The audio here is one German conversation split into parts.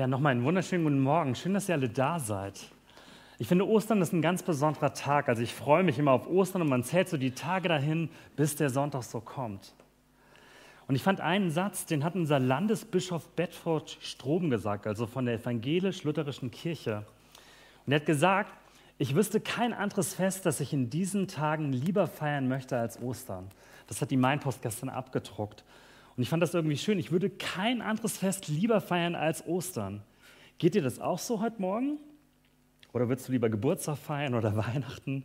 Ja, nochmal einen wunderschönen guten Morgen. Schön, dass ihr alle da seid. Ich finde, Ostern ist ein ganz besonderer Tag. Also ich freue mich immer auf Ostern und man zählt so die Tage dahin, bis der Sonntag so kommt. Und ich fand einen Satz, den hat unser Landesbischof Bedford Strom gesagt, also von der evangelisch-lutherischen Kirche. Und er hat gesagt, ich wüsste kein anderes Fest, das ich in diesen Tagen lieber feiern möchte als Ostern. Das hat die Mainpost gestern abgedruckt. Und ich fand das irgendwie schön. Ich würde kein anderes Fest lieber feiern als Ostern. Geht dir das auch so heute Morgen? Oder würdest du lieber Geburtstag feiern oder Weihnachten?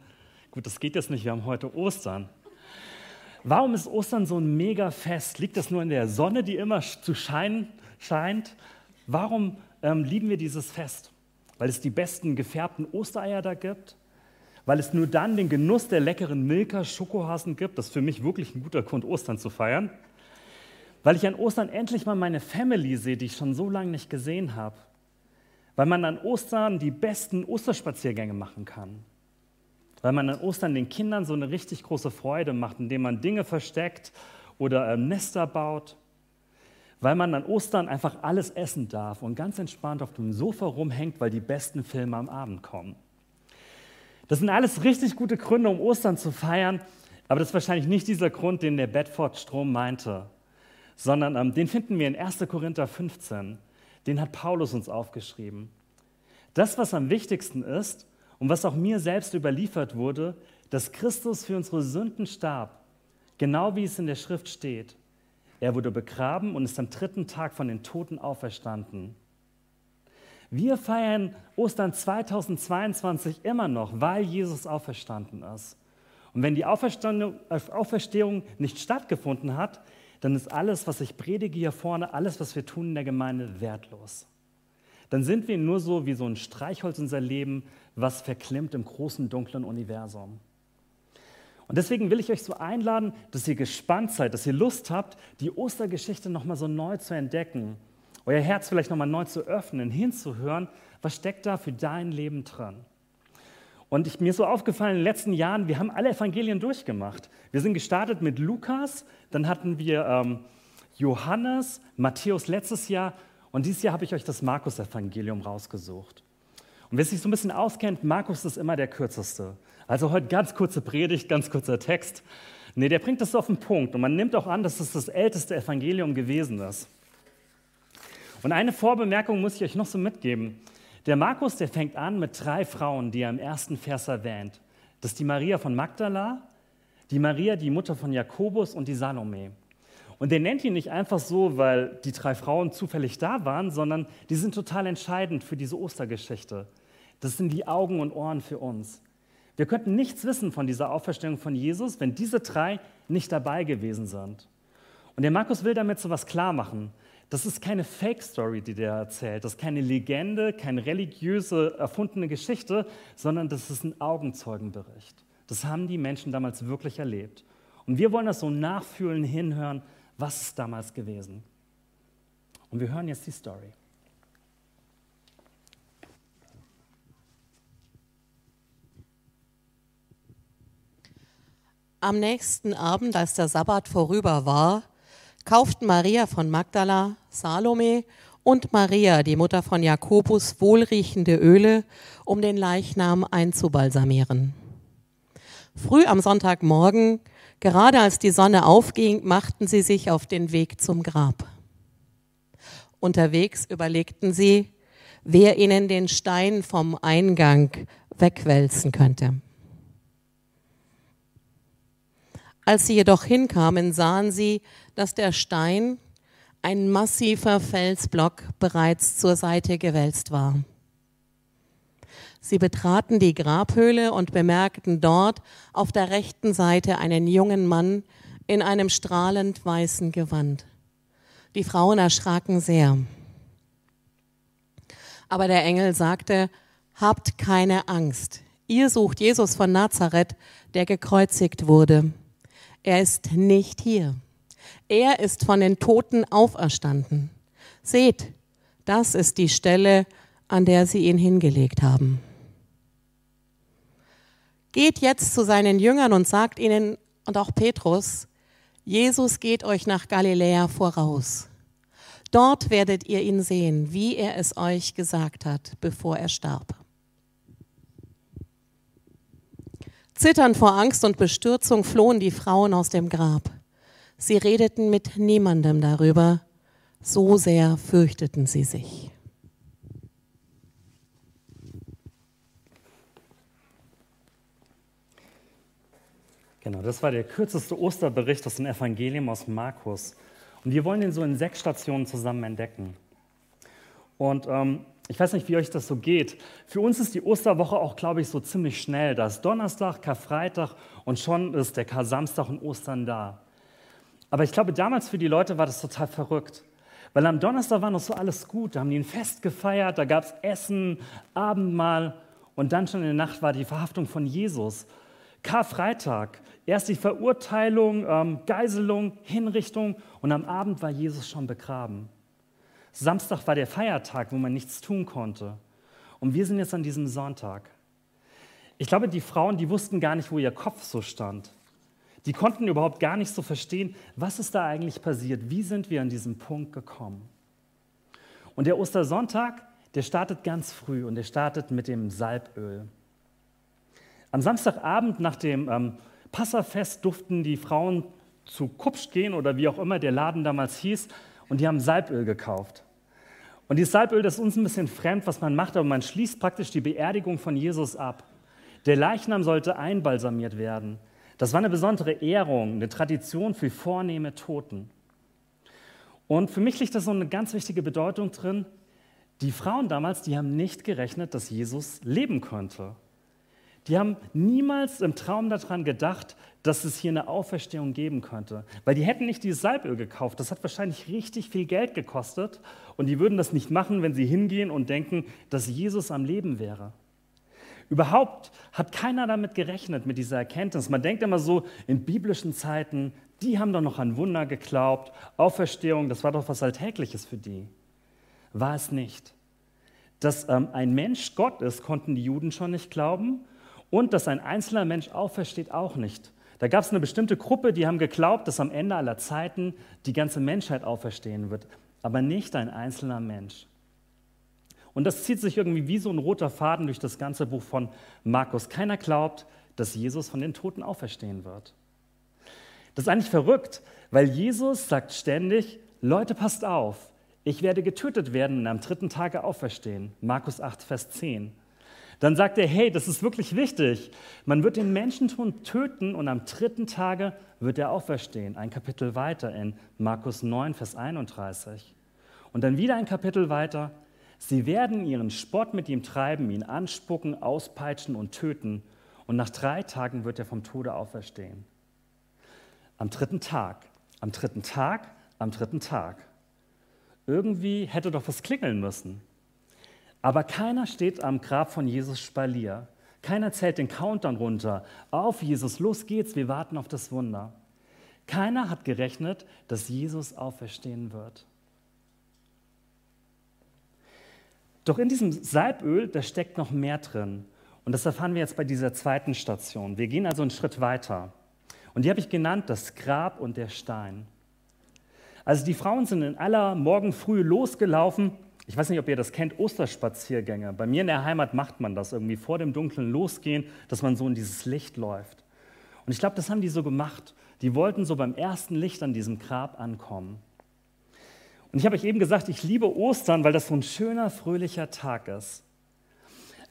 Gut, das geht jetzt nicht, wir haben heute Ostern. Warum ist Ostern so ein mega Fest? Liegt das nur in der Sonne, die immer zu scheinen scheint? Warum ähm, lieben wir dieses Fest? Weil es die besten gefärbten Ostereier da gibt? Weil es nur dann den Genuss der leckeren Milka Schokohasen gibt? Das ist für mich wirklich ein guter Grund, Ostern zu feiern weil ich an Ostern endlich mal meine Family sehe, die ich schon so lange nicht gesehen habe. Weil man an Ostern die besten Osterspaziergänge machen kann. Weil man an Ostern den Kindern so eine richtig große Freude macht, indem man Dinge versteckt oder ähm, Nester baut. Weil man an Ostern einfach alles essen darf und ganz entspannt auf dem Sofa rumhängt, weil die besten Filme am Abend kommen. Das sind alles richtig gute Gründe, um Ostern zu feiern, aber das ist wahrscheinlich nicht dieser Grund, den der Bedford Strom meinte sondern ähm, den finden wir in 1. Korinther 15. Den hat Paulus uns aufgeschrieben. Das, was am wichtigsten ist und was auch mir selbst überliefert wurde, dass Christus für unsere Sünden starb, genau wie es in der Schrift steht. Er wurde begraben und ist am dritten Tag von den Toten auferstanden. Wir feiern Ostern 2022 immer noch, weil Jesus auferstanden ist. Und wenn die Auferstehung nicht stattgefunden hat, dann ist alles, was ich predige hier vorne, alles, was wir tun in der Gemeinde, wertlos. Dann sind wir nur so wie so ein Streichholz unser Leben, was verklimmt im großen, dunklen Universum. Und deswegen will ich euch so einladen, dass ihr gespannt seid, dass ihr Lust habt, die Ostergeschichte nochmal so neu zu entdecken, euer Herz vielleicht nochmal neu zu öffnen, hinzuhören, was steckt da für dein Leben drin. Und ich, mir ist so aufgefallen, in den letzten Jahren, wir haben alle Evangelien durchgemacht. Wir sind gestartet mit Lukas, dann hatten wir ähm, Johannes, Matthäus letztes Jahr und dieses Jahr habe ich euch das Markus-Evangelium rausgesucht. Und wer sich so ein bisschen auskennt, Markus ist immer der kürzeste. Also heute ganz kurze Predigt, ganz kurzer Text. Nee, der bringt das auf den Punkt und man nimmt auch an, dass es das älteste Evangelium gewesen ist. Und eine Vorbemerkung muss ich euch noch so mitgeben. Der Markus, der fängt an mit drei Frauen, die er im ersten Vers erwähnt. Das ist die Maria von Magdala, die Maria, die Mutter von Jakobus und die Salome. Und der nennt ihn nicht einfach so, weil die drei Frauen zufällig da waren, sondern die sind total entscheidend für diese Ostergeschichte. Das sind die Augen und Ohren für uns. Wir könnten nichts wissen von dieser Auferstehung von Jesus, wenn diese drei nicht dabei gewesen sind. Und der Markus will damit so was klar machen. Das ist keine Fake-Story, die der erzählt. Das ist keine Legende, keine religiöse, erfundene Geschichte, sondern das ist ein Augenzeugenbericht. Das haben die Menschen damals wirklich erlebt. Und wir wollen das so nachfühlen, hinhören, was ist damals gewesen. Und wir hören jetzt die Story. Am nächsten Abend, als der Sabbat vorüber war, kauften Maria von Magdala, Salome und Maria, die Mutter von Jakobus, wohlriechende Öle, um den Leichnam einzubalsamieren. Früh am Sonntagmorgen, gerade als die Sonne aufging, machten sie sich auf den Weg zum Grab. Unterwegs überlegten sie, wer ihnen den Stein vom Eingang wegwälzen könnte. Als sie jedoch hinkamen, sahen sie, dass der Stein, ein massiver Felsblock, bereits zur Seite gewälzt war. Sie betraten die Grabhöhle und bemerkten dort auf der rechten Seite einen jungen Mann in einem strahlend weißen Gewand. Die Frauen erschraken sehr. Aber der Engel sagte, Habt keine Angst. Ihr sucht Jesus von Nazareth, der gekreuzigt wurde. Er ist nicht hier. Er ist von den Toten auferstanden. Seht, das ist die Stelle, an der sie ihn hingelegt haben. Geht jetzt zu seinen Jüngern und sagt ihnen, und auch Petrus, Jesus geht euch nach Galiläa voraus. Dort werdet ihr ihn sehen, wie er es euch gesagt hat, bevor er starb. Zitternd vor Angst und Bestürzung flohen die Frauen aus dem Grab. Sie redeten mit niemandem darüber, so sehr fürchteten sie sich. Genau, das war der kürzeste Osterbericht aus dem Evangelium aus Markus. Und wir wollen den so in sechs Stationen zusammen entdecken. Und ähm, ich weiß nicht, wie euch das so geht. Für uns ist die Osterwoche auch, glaube ich, so ziemlich schnell. Da ist Donnerstag, Karfreitag und schon ist der Kar-Samstag und Ostern da. Aber ich glaube, damals für die Leute war das total verrückt. Weil am Donnerstag war noch so alles gut. Da haben die ein Fest gefeiert, da gab es Essen, Abendmahl und dann schon in der Nacht war die Verhaftung von Jesus. Karfreitag, erst die Verurteilung, ähm, Geiselung, Hinrichtung und am Abend war Jesus schon begraben. Samstag war der Feiertag, wo man nichts tun konnte. Und wir sind jetzt an diesem Sonntag. Ich glaube, die Frauen, die wussten gar nicht, wo ihr Kopf so stand. Die konnten überhaupt gar nicht so verstehen, was ist da eigentlich passiert, wie sind wir an diesen Punkt gekommen. Und der Ostersonntag, der startet ganz früh und der startet mit dem Salböl. Am Samstagabend nach dem ähm, Passafest durften die Frauen zu Kupsch gehen oder wie auch immer der Laden damals hieß und die haben Salböl gekauft. Und dieses Salböl, das ist uns ein bisschen fremd, was man macht, aber man schließt praktisch die Beerdigung von Jesus ab. Der Leichnam sollte einbalsamiert werden. Das war eine besondere Ehrung, eine Tradition für vornehme Toten. Und für mich liegt da so eine ganz wichtige Bedeutung drin. Die Frauen damals, die haben nicht gerechnet, dass Jesus leben könnte. Die haben niemals im Traum daran gedacht, dass es hier eine Auferstehung geben könnte. Weil die hätten nicht dieses Salböl gekauft. Das hat wahrscheinlich richtig viel Geld gekostet. Und die würden das nicht machen, wenn sie hingehen und denken, dass Jesus am Leben wäre. Überhaupt hat keiner damit gerechnet, mit dieser Erkenntnis. Man denkt immer so, in biblischen Zeiten, die haben doch noch an Wunder geglaubt. Auferstehung, das war doch was Alltägliches für die. War es nicht. Dass ähm, ein Mensch Gott ist, konnten die Juden schon nicht glauben. Und dass ein einzelner Mensch aufersteht, auch nicht. Da gab es eine bestimmte Gruppe, die haben geglaubt, dass am Ende aller Zeiten die ganze Menschheit auferstehen wird, aber nicht ein einzelner Mensch. Und das zieht sich irgendwie wie so ein roter Faden durch das ganze Buch von Markus. Keiner glaubt, dass Jesus von den Toten auferstehen wird. Das ist eigentlich verrückt, weil Jesus sagt ständig, Leute, passt auf, ich werde getötet werden und am dritten Tage auferstehen. Markus 8, Vers 10. Dann sagt er, hey, das ist wirklich wichtig. Man wird den Menschentum töten und am dritten Tage wird er auferstehen. Ein Kapitel weiter in Markus 9, Vers 31. Und dann wieder ein Kapitel weiter. Sie werden ihren Spott mit ihm treiben, ihn anspucken, auspeitschen und töten. Und nach drei Tagen wird er vom Tode auferstehen. Am dritten Tag, am dritten Tag, am dritten Tag. Irgendwie hätte doch was klingeln müssen. Aber keiner steht am Grab von Jesus Spalier. Keiner zählt den Countdown runter. Auf Jesus, los geht's, wir warten auf das Wunder. Keiner hat gerechnet, dass Jesus auferstehen wird. Doch in diesem Salböl, da steckt noch mehr drin. Und das erfahren wir jetzt bei dieser zweiten Station. Wir gehen also einen Schritt weiter. Und die habe ich genannt, das Grab und der Stein. Also die Frauen sind in aller Morgen früh losgelaufen ich weiß nicht, ob ihr das kennt, Osterspaziergänge. Bei mir in der Heimat macht man das irgendwie vor dem Dunkeln losgehen, dass man so in dieses Licht läuft. Und ich glaube, das haben die so gemacht. Die wollten so beim ersten Licht an diesem Grab ankommen. Und ich habe euch eben gesagt, ich liebe Ostern, weil das so ein schöner, fröhlicher Tag ist.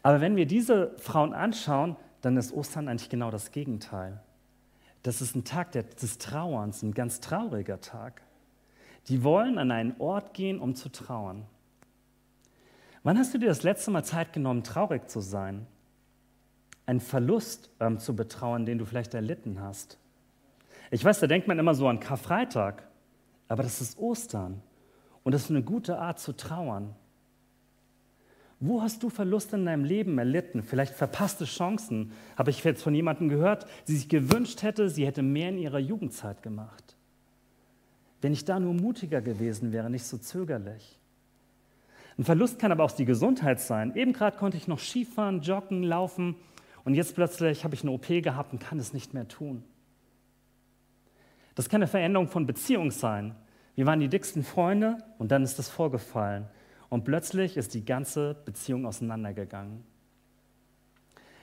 Aber wenn wir diese Frauen anschauen, dann ist Ostern eigentlich genau das Gegenteil. Das ist ein Tag des Trauerns, ein ganz trauriger Tag. Die wollen an einen Ort gehen, um zu trauern. Wann hast du dir das letzte Mal Zeit genommen, traurig zu sein? Einen Verlust ähm, zu betrauern, den du vielleicht erlitten hast? Ich weiß, da denkt man immer so an Karfreitag, aber das ist Ostern und das ist eine gute Art zu trauern. Wo hast du Verluste in deinem Leben erlitten? Vielleicht verpasste Chancen. Habe ich jetzt von jemandem gehört, die sich gewünscht hätte, sie hätte mehr in ihrer Jugendzeit gemacht. Wenn ich da nur mutiger gewesen wäre, nicht so zögerlich. Ein Verlust kann aber auch die Gesundheit sein. Eben gerade konnte ich noch Skifahren, joggen, laufen und jetzt plötzlich habe ich eine OP gehabt und kann es nicht mehr tun. Das kann eine Veränderung von Beziehung sein. Wir waren die dicksten Freunde und dann ist das vorgefallen. Und plötzlich ist die ganze Beziehung auseinandergegangen.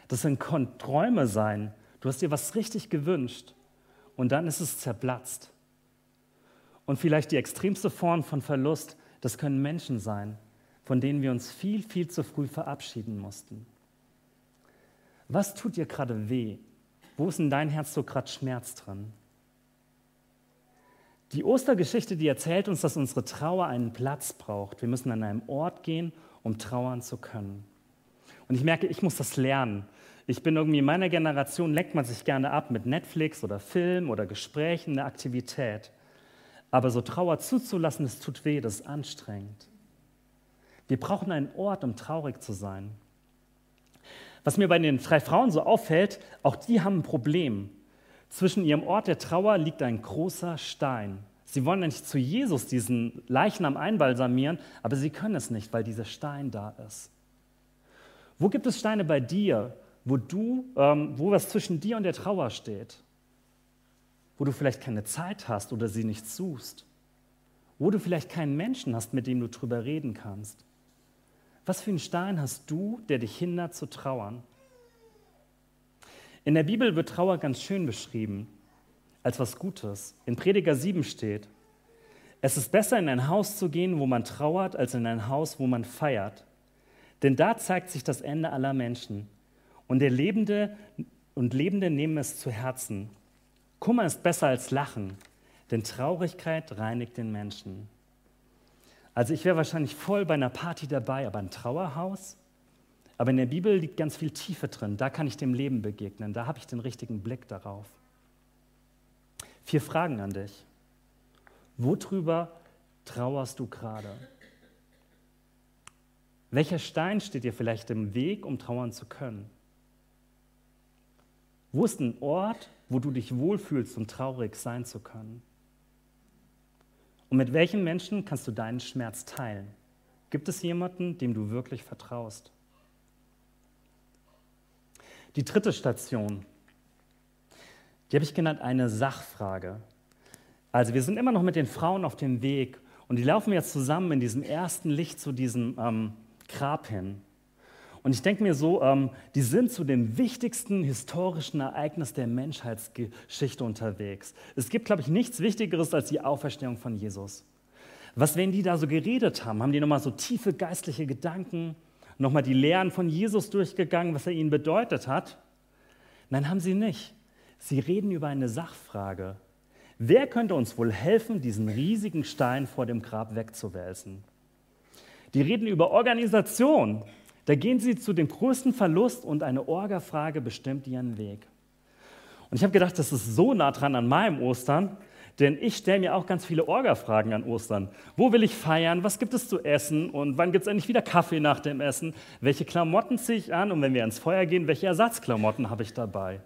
Das sind Träume sein. Du hast dir was richtig gewünscht und dann ist es zerplatzt. Und vielleicht die extremste Form von Verlust, das können Menschen sein, von denen wir uns viel, viel zu früh verabschieden mussten. Was tut dir gerade weh? Wo ist in dein Herz so gerade Schmerz drin? Die Ostergeschichte, die erzählt uns, dass unsere Trauer einen Platz braucht. Wir müssen an einem Ort gehen, um trauern zu können. Und ich merke, ich muss das lernen. Ich bin irgendwie in meiner Generation, leckt man sich gerne ab mit Netflix oder Film oder Gesprächen, eine Aktivität. Aber so Trauer zuzulassen, das tut weh, das ist anstrengend. Wir brauchen einen Ort, um traurig zu sein. Was mir bei den drei Frauen so auffällt, auch die haben ein Problem. Zwischen ihrem Ort der Trauer liegt ein großer Stein. Sie wollen nicht zu Jesus diesen Leichnam einbalsamieren, aber sie können es nicht, weil dieser Stein da ist. Wo gibt es Steine bei dir, wo du, ähm, wo was zwischen dir und der Trauer steht? Wo du vielleicht keine Zeit hast oder sie nicht suchst? Wo du vielleicht keinen Menschen hast, mit dem du drüber reden kannst? Was für einen Stein hast du, der dich hindert zu trauern? In der Bibel wird Trauer ganz schön beschrieben als was Gutes. In Prediger 7 steht, es ist besser in ein Haus zu gehen, wo man trauert, als in ein Haus, wo man feiert. Denn da zeigt sich das Ende aller Menschen. Und der Lebende und Lebende nehmen es zu Herzen. Kummer ist besser als Lachen, denn Traurigkeit reinigt den Menschen. Also ich wäre wahrscheinlich voll bei einer Party dabei, aber ein Trauerhaus? Aber in der Bibel liegt ganz viel Tiefe drin. Da kann ich dem Leben begegnen. Da habe ich den richtigen Blick darauf. Vier Fragen an dich. Worüber trauerst du gerade? Welcher Stein steht dir vielleicht im Weg, um trauern zu können? Wo ist ein Ort, wo du dich wohlfühlst, um traurig sein zu können? Und mit welchen Menschen kannst du deinen Schmerz teilen? Gibt es jemanden, dem du wirklich vertraust? Die dritte Station, die habe ich genannt eine Sachfrage. Also wir sind immer noch mit den Frauen auf dem Weg und die laufen jetzt zusammen in diesem ersten Licht zu diesem ähm, Grab hin. Und ich denke mir so, ähm, die sind zu dem wichtigsten historischen Ereignis der Menschheitsgeschichte unterwegs. Es gibt, glaube ich, nichts Wichtigeres als die Auferstehung von Jesus. Was werden die da so geredet haben? Haben die nochmal so tiefe geistliche Gedanken? Nochmal die Lehren von Jesus durchgegangen, was er ihnen bedeutet hat? Nein, haben sie nicht. Sie reden über eine Sachfrage. Wer könnte uns wohl helfen, diesen riesigen Stein vor dem Grab wegzuwälzen? Die reden über Organisation. Da gehen sie zu dem größten Verlust und eine Orgafrage bestimmt ihren Weg. Und ich habe gedacht, das ist so nah dran an meinem Ostern, denn ich stelle mir auch ganz viele Orga-Fragen an Ostern. Wo will ich feiern? Was gibt es zu essen? Und wann gibt es endlich wieder Kaffee nach dem Essen? Welche Klamotten ziehe ich an? Und wenn wir ans Feuer gehen, welche Ersatzklamotten habe ich dabei?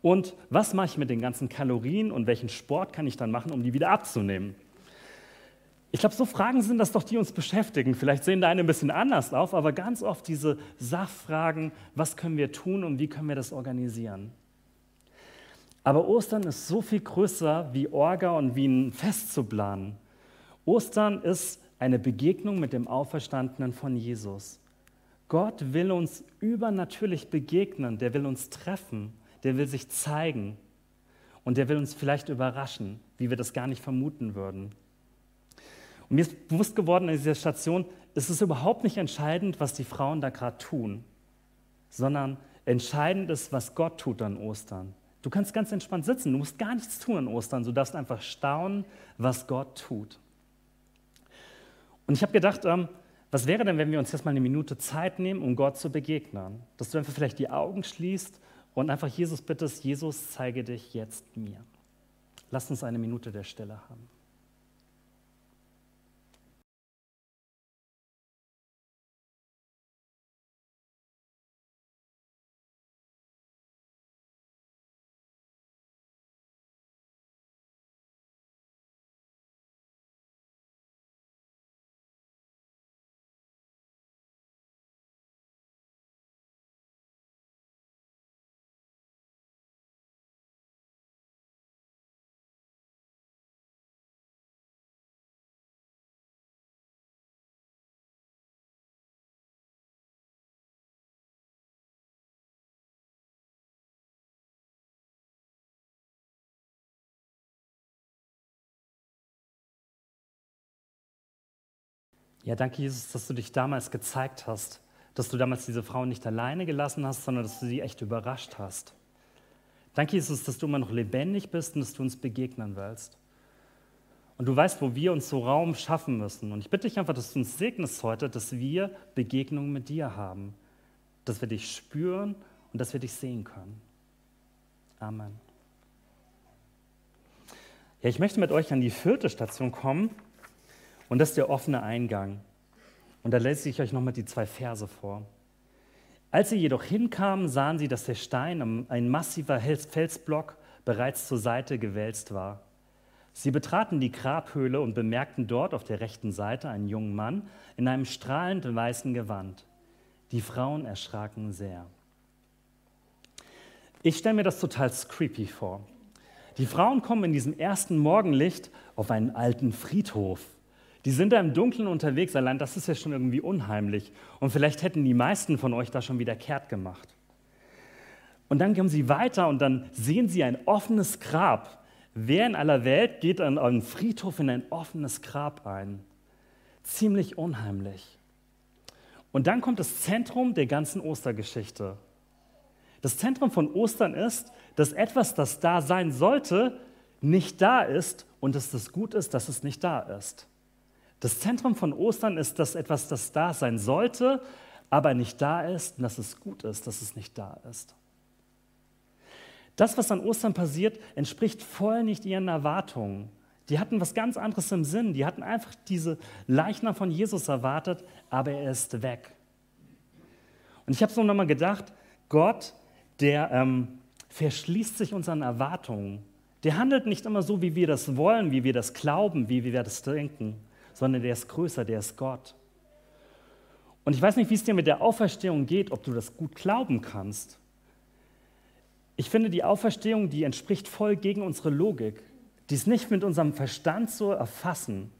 Und was mache ich mit den ganzen Kalorien und welchen Sport kann ich dann machen, um die wieder abzunehmen? Ich glaube, so Fragen sind das doch, die uns beschäftigen. Vielleicht sehen da eine ein bisschen anders auf, aber ganz oft diese Sachfragen, was können wir tun und wie können wir das organisieren? Aber Ostern ist so viel größer wie Orga und wie ein Fest zu planen. Ostern ist eine Begegnung mit dem Auferstandenen von Jesus. Gott will uns übernatürlich begegnen, der will uns treffen, der will sich zeigen und der will uns vielleicht überraschen, wie wir das gar nicht vermuten würden. Und mir ist bewusst geworden an dieser Station, es ist überhaupt nicht entscheidend, was die Frauen da gerade tun, sondern entscheidend ist, was Gott tut an Ostern. Du kannst ganz entspannt sitzen, du musst gar nichts tun an Ostern, du darfst einfach staunen, was Gott tut. Und ich habe gedacht, ähm, was wäre denn, wenn wir uns jetzt mal eine Minute Zeit nehmen, um Gott zu begegnen? Dass du einfach vielleicht die Augen schließt und einfach Jesus bittest, Jesus, zeige dich jetzt mir. Lass uns eine Minute der Stille haben. Ja, danke, Jesus, dass du dich damals gezeigt hast, dass du damals diese Frau nicht alleine gelassen hast, sondern dass du sie echt überrascht hast. Danke, Jesus, dass du immer noch lebendig bist und dass du uns begegnen willst. Und du weißt, wo wir uns so Raum schaffen müssen. Und ich bitte dich einfach, dass du uns segnest heute, dass wir Begegnungen mit dir haben, dass wir dich spüren und dass wir dich sehen können. Amen. Ja, ich möchte mit euch an die vierte Station kommen und das ist der offene Eingang. Und da lese ich euch nochmal die zwei Verse vor. Als sie jedoch hinkamen, sahen sie, dass der Stein, ein massiver Felsblock, bereits zur Seite gewälzt war. Sie betraten die Grabhöhle und bemerkten dort auf der rechten Seite einen jungen Mann in einem strahlend weißen Gewand. Die Frauen erschraken sehr. Ich stelle mir das total creepy vor. Die Frauen kommen in diesem ersten Morgenlicht auf einen alten Friedhof. Die sind da im Dunkeln unterwegs, allein das ist ja schon irgendwie unheimlich. Und vielleicht hätten die meisten von euch da schon wieder kehrt gemacht. Und dann kommen sie weiter und dann sehen sie ein offenes Grab. Wer in aller Welt geht an einen Friedhof in ein offenes Grab ein? Ziemlich unheimlich. Und dann kommt das Zentrum der ganzen Ostergeschichte. Das Zentrum von Ostern ist, dass etwas, das da sein sollte, nicht da ist und dass es gut ist, dass es nicht da ist. Das Zentrum von Ostern ist, dass etwas, das da sein sollte, aber nicht da ist und dass es gut ist, dass es nicht da ist. Das, was an Ostern passiert, entspricht voll nicht ihren Erwartungen. Die hatten was ganz anderes im Sinn. Die hatten einfach diese Leichnam von Jesus erwartet, aber er ist weg. Und ich habe so nochmal gedacht, Gott, der ähm, verschließt sich unseren Erwartungen. Der handelt nicht immer so, wie wir das wollen, wie wir das glauben, wie wir das denken sondern der ist größer, der ist Gott. Und ich weiß nicht, wie es dir mit der Auferstehung geht, ob du das gut glauben kannst. Ich finde, die Auferstehung, die entspricht voll gegen unsere Logik. Die ist nicht mit unserem Verstand zu erfassen,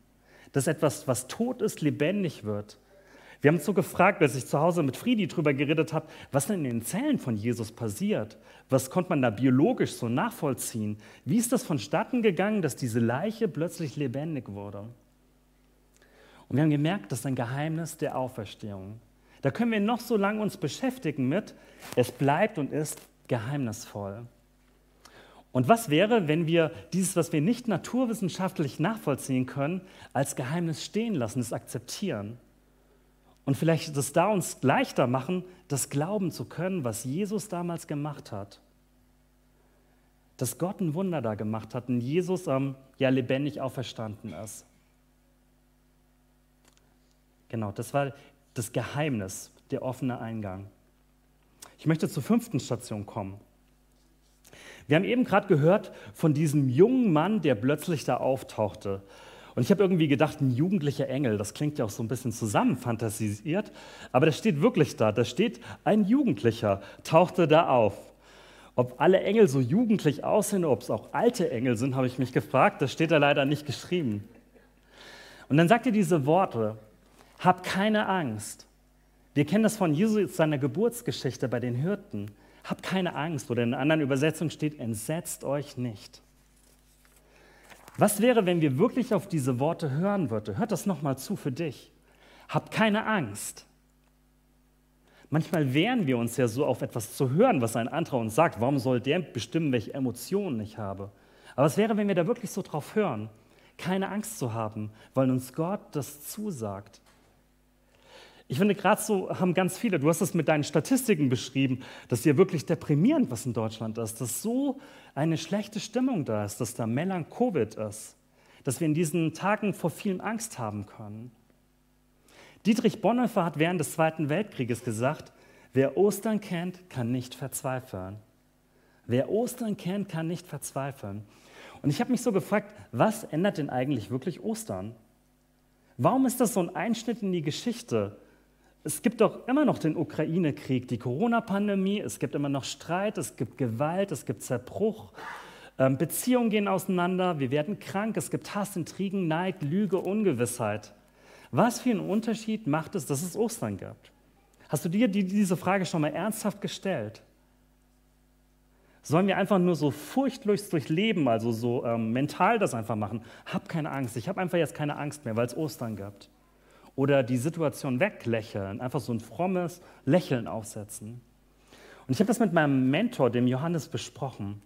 dass etwas, was tot ist, lebendig wird. Wir haben uns so gefragt, als ich zu Hause mit Friedi drüber geredet habe, was denn in den Zellen von Jesus passiert. Was konnte man da biologisch so nachvollziehen? Wie ist das vonstatten gegangen, dass diese Leiche plötzlich lebendig wurde? Und wir haben gemerkt, das ist ein Geheimnis der Auferstehung. Da können wir noch so lange uns beschäftigen mit, es bleibt und ist geheimnisvoll. Und was wäre, wenn wir dieses, was wir nicht naturwissenschaftlich nachvollziehen können, als Geheimnis stehen lassen, es akzeptieren? Und vielleicht das da uns leichter machen, das glauben zu können, was Jesus damals gemacht hat. Dass Gott ein Wunder da gemacht hat und Jesus ähm, ja lebendig auferstanden ist. Genau, das war das Geheimnis, der offene Eingang. Ich möchte zur fünften Station kommen. Wir haben eben gerade gehört von diesem jungen Mann, der plötzlich da auftauchte. Und ich habe irgendwie gedacht, ein jugendlicher Engel, das klingt ja auch so ein bisschen zusammenfantasiert, aber das steht wirklich da. Da steht, ein Jugendlicher tauchte da auf. Ob alle Engel so jugendlich aussehen, ob es auch alte Engel sind, habe ich mich gefragt. Das steht da leider nicht geschrieben. Und dann sagt er diese Worte, hab keine Angst. Wir kennen das von Jesus seiner Geburtsgeschichte bei den Hirten. Hab keine Angst. Oder in einer anderen Übersetzung steht, entsetzt euch nicht. Was wäre, wenn wir wirklich auf diese Worte hören würden? Hört das nochmal zu für dich. Hab keine Angst. Manchmal wehren wir uns ja so auf etwas zu hören, was ein anderer uns sagt. Warum soll der bestimmen, welche Emotionen ich habe? Aber was wäre, wenn wir da wirklich so drauf hören? Keine Angst zu haben, weil uns Gott das zusagt. Ich finde, gerade so haben ganz viele, du hast es mit deinen Statistiken beschrieben, dass hier wirklich deprimierend, was in Deutschland ist, dass so eine schlechte Stimmung da ist, dass da Melanchovid ist, dass wir in diesen Tagen vor vielen Angst haben können. Dietrich Bonhoeffer hat während des Zweiten Weltkrieges gesagt, wer Ostern kennt, kann nicht verzweifeln. Wer Ostern kennt, kann nicht verzweifeln. Und ich habe mich so gefragt, was ändert denn eigentlich wirklich Ostern? Warum ist das so ein Einschnitt in die Geschichte? Es gibt doch immer noch den Ukraine-Krieg, die Corona-Pandemie, es gibt immer noch Streit, es gibt Gewalt, es gibt Zerbruch, ähm, Beziehungen gehen auseinander, wir werden krank, es gibt Hass, Intrigen, Neid, Lüge, Ungewissheit. Was für einen Unterschied macht es, dass es Ostern gibt? Hast du dir diese Frage schon mal ernsthaft gestellt? Sollen wir einfach nur so furchtlos durchleben, also so ähm, mental das einfach machen? Hab keine Angst, ich habe einfach jetzt keine Angst mehr, weil es Ostern gibt. Oder die Situation weglächeln, einfach so ein frommes Lächeln aufsetzen. Und ich habe das mit meinem Mentor, dem Johannes, besprochen.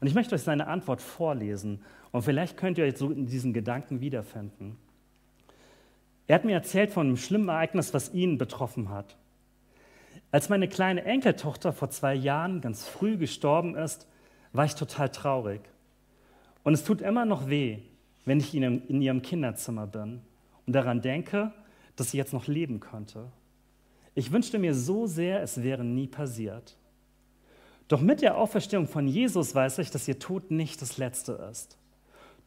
Und ich möchte euch seine Antwort vorlesen. Und vielleicht könnt ihr euch so in diesen Gedanken wiederfinden. Er hat mir erzählt von einem schlimmen Ereignis, was ihn betroffen hat. Als meine kleine Enkeltochter vor zwei Jahren ganz früh gestorben ist, war ich total traurig. Und es tut immer noch weh, wenn ich in ihrem Kinderzimmer bin und daran denke, dass sie jetzt noch leben könnte. Ich wünschte mir so sehr, es wäre nie passiert. Doch mit der Auferstehung von Jesus weiß ich, dass ihr Tod nicht das Letzte ist.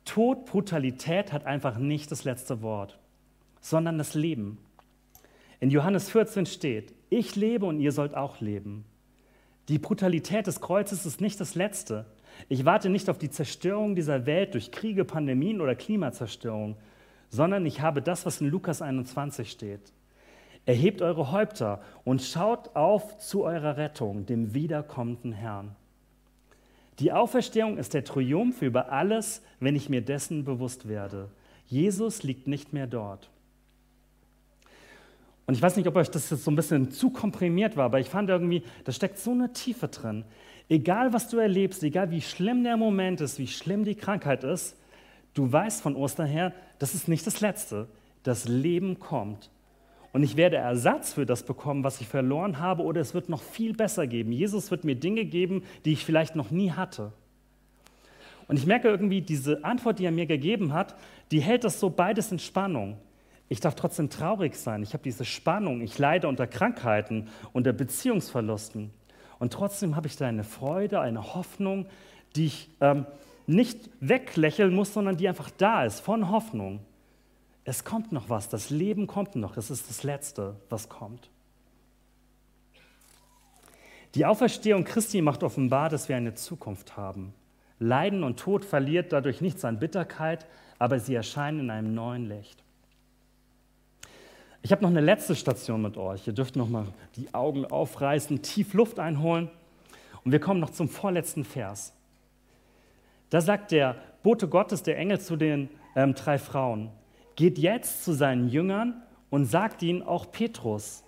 Tod, Brutalität hat einfach nicht das letzte Wort, sondern das Leben. In Johannes 14 steht, ich lebe und ihr sollt auch leben. Die Brutalität des Kreuzes ist nicht das Letzte. Ich warte nicht auf die Zerstörung dieser Welt durch Kriege, Pandemien oder Klimazerstörung, sondern ich habe das, was in Lukas 21 steht. Erhebt eure Häupter und schaut auf zu eurer Rettung, dem wiederkommenden Herrn. Die Auferstehung ist der Triumph über alles, wenn ich mir dessen bewusst werde. Jesus liegt nicht mehr dort. Und ich weiß nicht, ob euch das jetzt so ein bisschen zu komprimiert war, aber ich fand irgendwie, da steckt so eine Tiefe drin. Egal, was du erlebst, egal wie schlimm der Moment ist, wie schlimm die Krankheit ist, du weißt von Ostern her, das ist nicht das Letzte. Das Leben kommt. Und ich werde Ersatz für das bekommen, was ich verloren habe, oder es wird noch viel besser geben. Jesus wird mir Dinge geben, die ich vielleicht noch nie hatte. Und ich merke irgendwie, diese Antwort, die er mir gegeben hat, die hält das so beides in Spannung. Ich darf trotzdem traurig sein. Ich habe diese Spannung. Ich leide unter Krankheiten, unter Beziehungsverlusten. Und trotzdem habe ich da eine Freude, eine Hoffnung, die ich ähm, nicht weglächeln muss, sondern die einfach da ist, von Hoffnung. Es kommt noch was, das Leben kommt noch, es ist das Letzte, was kommt. Die Auferstehung Christi macht offenbar, dass wir eine Zukunft haben. Leiden und Tod verliert dadurch nichts an Bitterkeit, aber sie erscheinen in einem neuen Licht. Ich habe noch eine letzte Station mit euch. Ihr dürft noch mal die Augen aufreißen, tief Luft einholen und wir kommen noch zum vorletzten Vers. Da sagt der Bote Gottes, der Engel zu den ähm, drei Frauen, geht jetzt zu seinen Jüngern und sagt ihnen auch Petrus,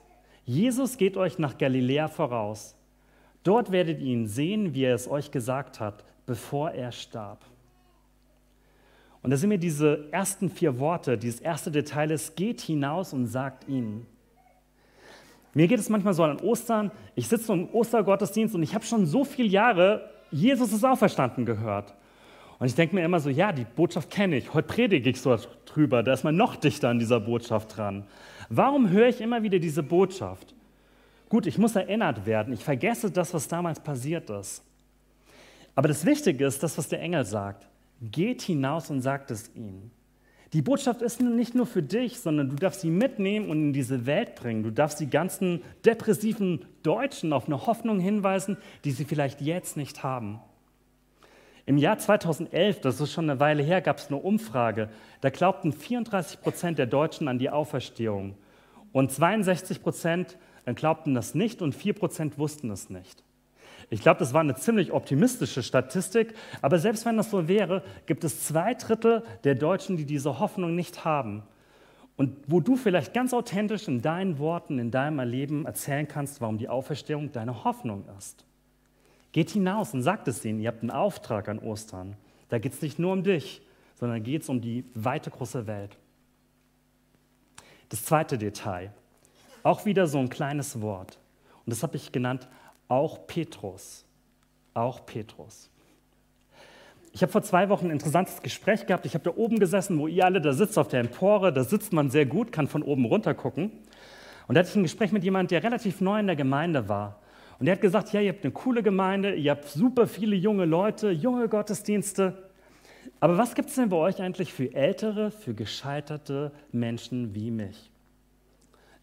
Jesus geht euch nach Galiläa voraus. Dort werdet ihr ihn sehen, wie er es euch gesagt hat, bevor er starb. Und da sind mir diese ersten vier Worte, dieses erste Detail ist, geht hinaus und sagt ihnen. Mir geht es manchmal so an Ostern, ich sitze im Ostergottesdienst und ich habe schon so viele Jahre Jesus ist auferstanden gehört. Und ich denke mir immer so, ja, die Botschaft kenne ich. Heute predige ich so drüber. Da ist man noch dichter an dieser Botschaft dran. Warum höre ich immer wieder diese Botschaft? Gut, ich muss erinnert werden. Ich vergesse das, was damals passiert ist. Aber das Wichtige ist das, was der Engel sagt. Geht hinaus und sagt es ihnen. Die Botschaft ist nicht nur für dich, sondern du darfst sie mitnehmen und in diese Welt bringen. Du darfst die ganzen depressiven Deutschen auf eine Hoffnung hinweisen, die sie vielleicht jetzt nicht haben. Im Jahr 2011, das ist schon eine Weile her, gab es eine Umfrage. Da glaubten 34 Prozent der Deutschen an die Auferstehung. Und 62 Prozent glaubten das nicht und 4 Prozent wussten es nicht. Ich glaube, das war eine ziemlich optimistische Statistik, aber selbst wenn das so wäre, gibt es zwei Drittel der Deutschen, die diese Hoffnung nicht haben. Und wo du vielleicht ganz authentisch in deinen Worten, in deinem Erleben erzählen kannst, warum die Auferstehung deine Hoffnung ist. Geht hinaus und sagt es ihnen, ihr habt einen Auftrag an Ostern. Da geht es nicht nur um dich, sondern geht es um die weite große Welt. Das zweite Detail, auch wieder so ein kleines Wort. Und das habe ich genannt, auch Petrus. Auch Petrus. Ich habe vor zwei Wochen ein interessantes Gespräch gehabt. Ich habe da oben gesessen, wo ihr alle da sitzt auf der Empore. Da sitzt man sehr gut, kann von oben runter gucken. Und da hatte ich ein Gespräch mit jemandem, der relativ neu in der Gemeinde war. Und er hat gesagt, ja, ihr habt eine coole Gemeinde, ihr habt super viele junge Leute, junge Gottesdienste. Aber was gibt es denn bei euch eigentlich für ältere, für gescheiterte Menschen wie mich?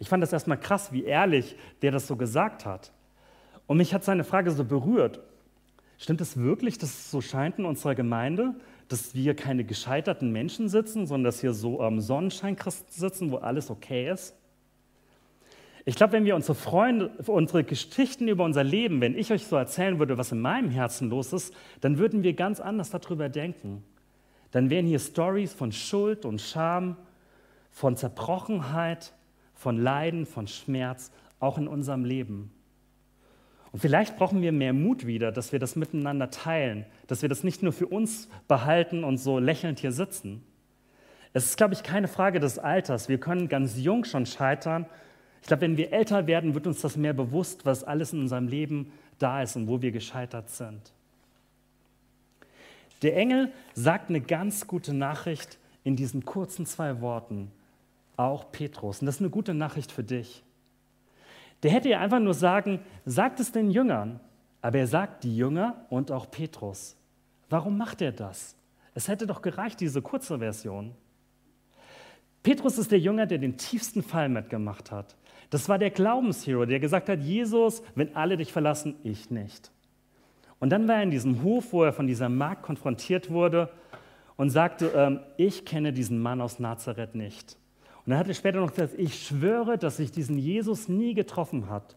Ich fand das erstmal krass, wie ehrlich der das so gesagt hat. Und mich hat seine Frage so berührt. Stimmt es wirklich, dass es so scheint in unserer Gemeinde, dass wir keine gescheiterten Menschen sitzen, sondern dass hier so am Sonnenscheinchristen sitzen, wo alles okay ist? Ich glaube, wenn wir unsere Freunde, unsere Geschichten über unser Leben, wenn ich euch so erzählen würde, was in meinem Herzen los ist, dann würden wir ganz anders darüber denken. Dann wären hier Stories von Schuld und Scham, von Zerbrochenheit, von Leiden, von Schmerz, auch in unserem Leben. Und vielleicht brauchen wir mehr Mut wieder, dass wir das miteinander teilen, dass wir das nicht nur für uns behalten und so lächelnd hier sitzen. Es ist, glaube ich, keine Frage des Alters. Wir können ganz jung schon scheitern. Ich glaube, wenn wir älter werden, wird uns das mehr bewusst, was alles in unserem Leben da ist und wo wir gescheitert sind. Der Engel sagt eine ganz gute Nachricht in diesen kurzen zwei Worten, auch Petrus. Und das ist eine gute Nachricht für dich. Der hätte ja einfach nur sagen, sagt es den Jüngern. Aber er sagt die Jünger und auch Petrus. Warum macht er das? Es hätte doch gereicht, diese kurze Version. Petrus ist der Jünger, der den tiefsten Fall mitgemacht hat. Das war der Glaubenshero, der gesagt hat, Jesus, wenn alle dich verlassen, ich nicht. Und dann war er in diesem Hof, wo er von dieser Magd konfrontiert wurde und sagte, ähm, ich kenne diesen Mann aus Nazareth nicht. Und dann hat er später noch gesagt, ich schwöre, dass ich diesen Jesus nie getroffen hat.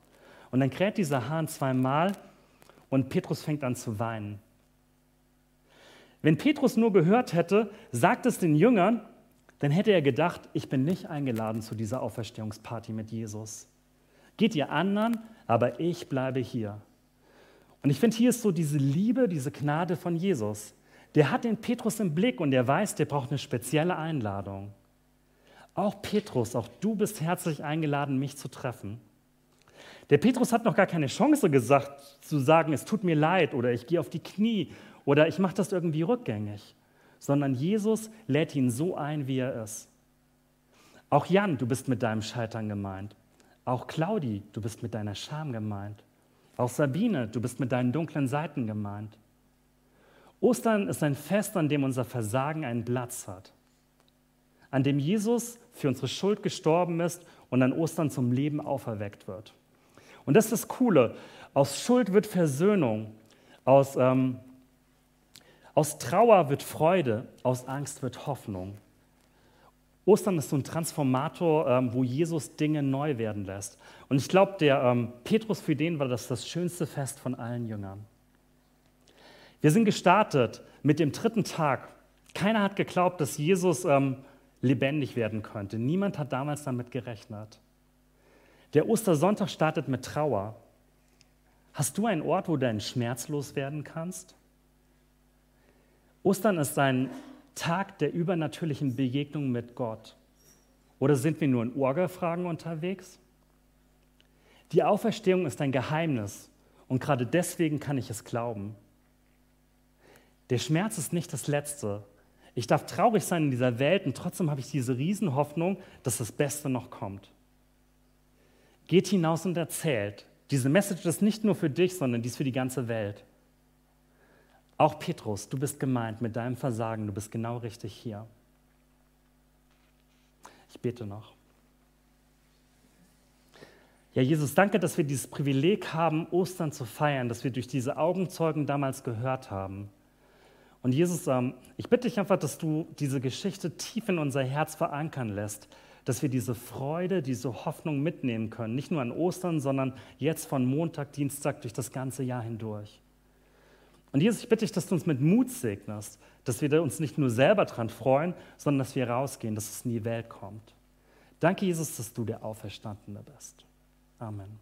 Und dann kräht dieser Hahn zweimal und Petrus fängt an zu weinen. Wenn Petrus nur gehört hätte, sagt es den Jüngern, dann hätte er gedacht, ich bin nicht eingeladen zu dieser Auferstehungsparty mit Jesus. Geht ihr anderen, aber ich bleibe hier. Und ich finde, hier ist so diese Liebe, diese Gnade von Jesus. Der hat den Petrus im Blick und er weiß, der braucht eine spezielle Einladung. Auch Petrus, auch du bist herzlich eingeladen, mich zu treffen. Der Petrus hat noch gar keine Chance gesagt, zu sagen, es tut mir leid oder ich gehe auf die Knie oder ich mache das irgendwie rückgängig, sondern Jesus lädt ihn so ein, wie er ist. Auch Jan, du bist mit deinem Scheitern gemeint. Auch Claudi, du bist mit deiner Scham gemeint. Auch Sabine, du bist mit deinen dunklen Seiten gemeint. Ostern ist ein Fest, an dem unser Versagen einen Platz hat an dem Jesus für unsere Schuld gestorben ist und an Ostern zum Leben auferweckt wird. Und das ist das Coole. Aus Schuld wird Versöhnung, aus, ähm, aus Trauer wird Freude, aus Angst wird Hoffnung. Ostern ist so ein Transformator, ähm, wo Jesus Dinge neu werden lässt. Und ich glaube, der ähm, Petrus, für den war das das schönste Fest von allen Jüngern. Wir sind gestartet mit dem dritten Tag. Keiner hat geglaubt, dass Jesus ähm, lebendig werden könnte. Niemand hat damals damit gerechnet. Der Ostersonntag startet mit Trauer. Hast du einen Ort, wo du schmerzlos werden kannst? Ostern ist ein Tag der übernatürlichen Begegnung mit Gott. Oder sind wir nur in Orgelfragen unterwegs? Die Auferstehung ist ein Geheimnis und gerade deswegen kann ich es glauben. Der Schmerz ist nicht das Letzte, ich darf traurig sein in dieser Welt und trotzdem habe ich diese Riesenhoffnung, dass das Beste noch kommt. Geht hinaus und erzählt. Diese Message ist nicht nur für dich, sondern die ist für die ganze Welt. Auch Petrus, du bist gemeint mit deinem Versagen, du bist genau richtig hier. Ich bete noch. Ja, Jesus, danke, dass wir dieses Privileg haben, Ostern zu feiern, dass wir durch diese Augenzeugen damals gehört haben. Und Jesus, ähm, ich bitte dich einfach, dass du diese Geschichte tief in unser Herz verankern lässt, dass wir diese Freude, diese Hoffnung mitnehmen können, nicht nur an Ostern, sondern jetzt von Montag, Dienstag durch das ganze Jahr hindurch. Und Jesus, ich bitte dich, dass du uns mit Mut segnest, dass wir uns nicht nur selber dran freuen, sondern dass wir rausgehen, dass es in die Welt kommt. Danke, Jesus, dass du der Auferstandene bist. Amen.